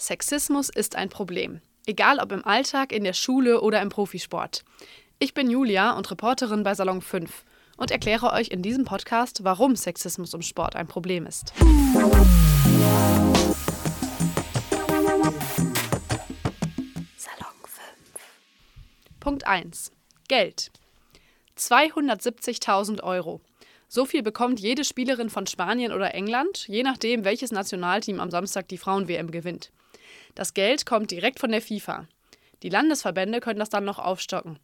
Sexismus ist ein Problem. Egal ob im Alltag, in der Schule oder im Profisport. Ich bin Julia und Reporterin bei Salon 5 und erkläre euch in diesem Podcast, warum Sexismus im Sport ein Problem ist. Salon 5. Punkt 1. Geld. 270.000 Euro. So viel bekommt jede Spielerin von Spanien oder England, je nachdem, welches Nationalteam am Samstag die Frauen-WM gewinnt. Das Geld kommt direkt von der FIFA. Die Landesverbände können das dann noch aufstocken.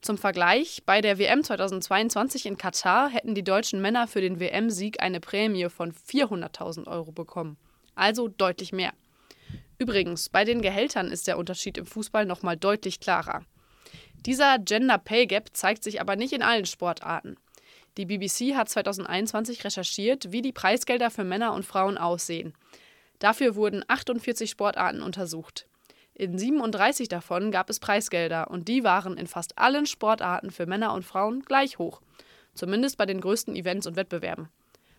Zum Vergleich, bei der WM 2022 in Katar hätten die deutschen Männer für den WM-Sieg eine Prämie von 400.000 Euro bekommen. Also deutlich mehr. Übrigens, bei den Gehältern ist der Unterschied im Fußball nochmal deutlich klarer. Dieser Gender Pay Gap zeigt sich aber nicht in allen Sportarten. Die BBC hat 2021 recherchiert, wie die Preisgelder für Männer und Frauen aussehen. Dafür wurden 48 Sportarten untersucht. In 37 davon gab es Preisgelder und die waren in fast allen Sportarten für Männer und Frauen gleich hoch. Zumindest bei den größten Events und Wettbewerben.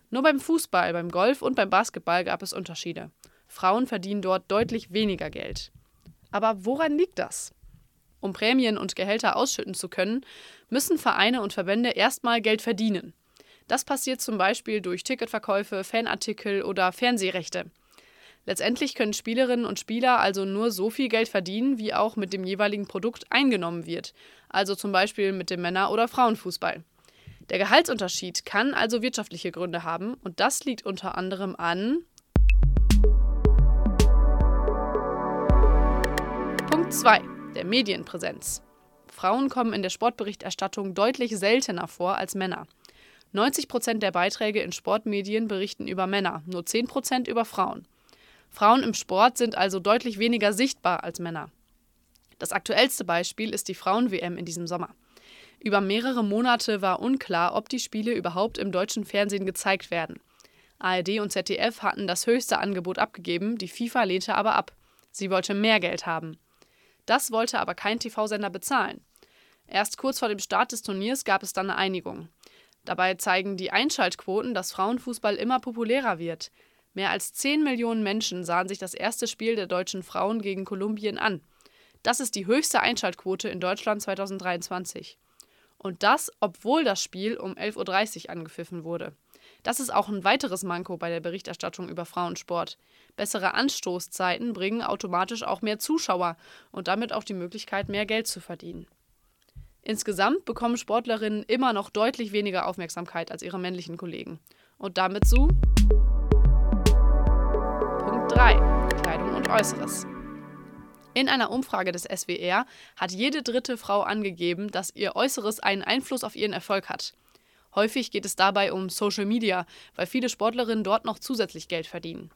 Nur beim Fußball, beim Golf und beim Basketball gab es Unterschiede. Frauen verdienen dort deutlich weniger Geld. Aber woran liegt das? Um Prämien und Gehälter ausschütten zu können, müssen Vereine und Verbände erstmal Geld verdienen. Das passiert zum Beispiel durch Ticketverkäufe, Fanartikel oder Fernsehrechte. Letztendlich können Spielerinnen und Spieler also nur so viel Geld verdienen, wie auch mit dem jeweiligen Produkt eingenommen wird, also zum Beispiel mit dem Männer- oder Frauenfußball. Der Gehaltsunterschied kann also wirtschaftliche Gründe haben und das liegt unter anderem an Punkt 2, der Medienpräsenz. Frauen kommen in der Sportberichterstattung deutlich seltener vor als Männer. 90 Prozent der Beiträge in Sportmedien berichten über Männer, nur 10 Prozent über Frauen. Frauen im Sport sind also deutlich weniger sichtbar als Männer. Das aktuellste Beispiel ist die Frauen-WM in diesem Sommer. Über mehrere Monate war unklar, ob die Spiele überhaupt im deutschen Fernsehen gezeigt werden. ARD und ZDF hatten das höchste Angebot abgegeben, die FIFA lehnte aber ab. Sie wollte mehr Geld haben. Das wollte aber kein TV-Sender bezahlen. Erst kurz vor dem Start des Turniers gab es dann eine Einigung. Dabei zeigen die Einschaltquoten, dass Frauenfußball immer populärer wird. Mehr als 10 Millionen Menschen sahen sich das erste Spiel der deutschen Frauen gegen Kolumbien an. Das ist die höchste Einschaltquote in Deutschland 2023. Und das, obwohl das Spiel um 11.30 Uhr angepfiffen wurde. Das ist auch ein weiteres Manko bei der Berichterstattung über Frauensport. Bessere Anstoßzeiten bringen automatisch auch mehr Zuschauer und damit auch die Möglichkeit, mehr Geld zu verdienen. Insgesamt bekommen Sportlerinnen immer noch deutlich weniger Aufmerksamkeit als ihre männlichen Kollegen. Und damit zu 3. Kleidung und Äußeres. In einer Umfrage des SWR hat jede dritte Frau angegeben, dass ihr Äußeres einen Einfluss auf ihren Erfolg hat. Häufig geht es dabei um Social Media, weil viele Sportlerinnen dort noch zusätzlich Geld verdienen.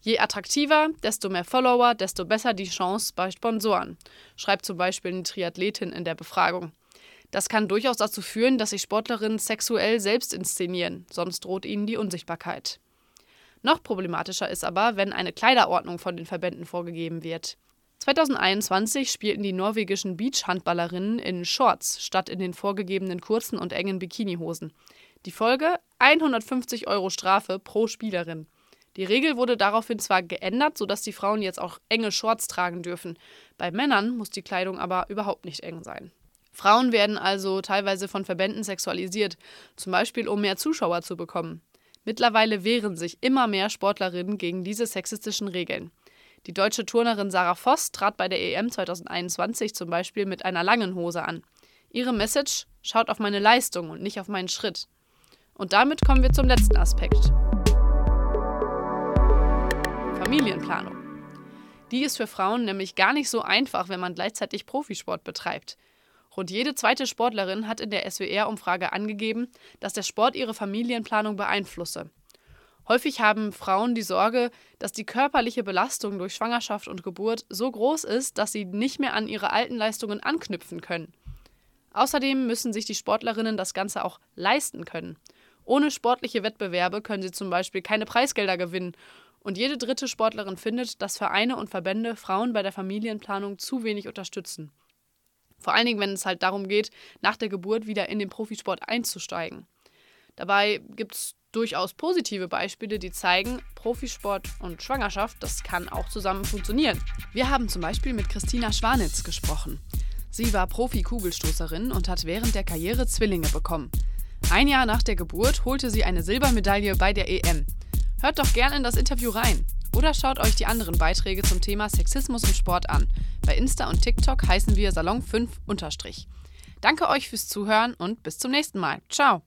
Je attraktiver, desto mehr Follower, desto besser die Chance bei Sponsoren, schreibt zum Beispiel eine Triathletin in der Befragung. Das kann durchaus dazu führen, dass sich Sportlerinnen sexuell selbst inszenieren, sonst droht ihnen die Unsichtbarkeit. Noch problematischer ist aber, wenn eine Kleiderordnung von den Verbänden vorgegeben wird. 2021 spielten die norwegischen Beachhandballerinnen in Shorts statt in den vorgegebenen kurzen und engen Bikinihosen. Die Folge 150 Euro Strafe pro Spielerin. Die Regel wurde daraufhin zwar geändert, sodass die Frauen jetzt auch enge Shorts tragen dürfen. Bei Männern muss die Kleidung aber überhaupt nicht eng sein. Frauen werden also teilweise von Verbänden sexualisiert, zum Beispiel um mehr Zuschauer zu bekommen. Mittlerweile wehren sich immer mehr Sportlerinnen gegen diese sexistischen Regeln. Die deutsche Turnerin Sarah Voss trat bei der EM 2021 zum Beispiel mit einer langen Hose an. Ihre Message schaut auf meine Leistung und nicht auf meinen Schritt. Und damit kommen wir zum letzten Aspekt. Familienplanung. Die ist für Frauen nämlich gar nicht so einfach, wenn man gleichzeitig Profisport betreibt. Rund jede zweite Sportlerin hat in der SWR-Umfrage angegeben, dass der Sport ihre Familienplanung beeinflusse. Häufig haben Frauen die Sorge, dass die körperliche Belastung durch Schwangerschaft und Geburt so groß ist, dass sie nicht mehr an ihre alten Leistungen anknüpfen können. Außerdem müssen sich die Sportlerinnen das Ganze auch leisten können. Ohne sportliche Wettbewerbe können sie zum Beispiel keine Preisgelder gewinnen. Und jede dritte Sportlerin findet, dass Vereine und Verbände Frauen bei der Familienplanung zu wenig unterstützen. Vor allen Dingen, wenn es halt darum geht, nach der Geburt wieder in den Profisport einzusteigen. Dabei gibt es durchaus positive Beispiele, die zeigen, Profisport und Schwangerschaft, das kann auch zusammen funktionieren. Wir haben zum Beispiel mit Christina Schwanitz gesprochen. Sie war Profi-Kugelstoßerin und hat während der Karriere Zwillinge bekommen. Ein Jahr nach der Geburt holte sie eine Silbermedaille bei der EM. Hört doch gerne in das Interview rein. Oder schaut euch die anderen Beiträge zum Thema Sexismus im Sport an. Bei Insta und TikTok heißen wir Salon 5 Danke euch fürs Zuhören und bis zum nächsten Mal. Ciao.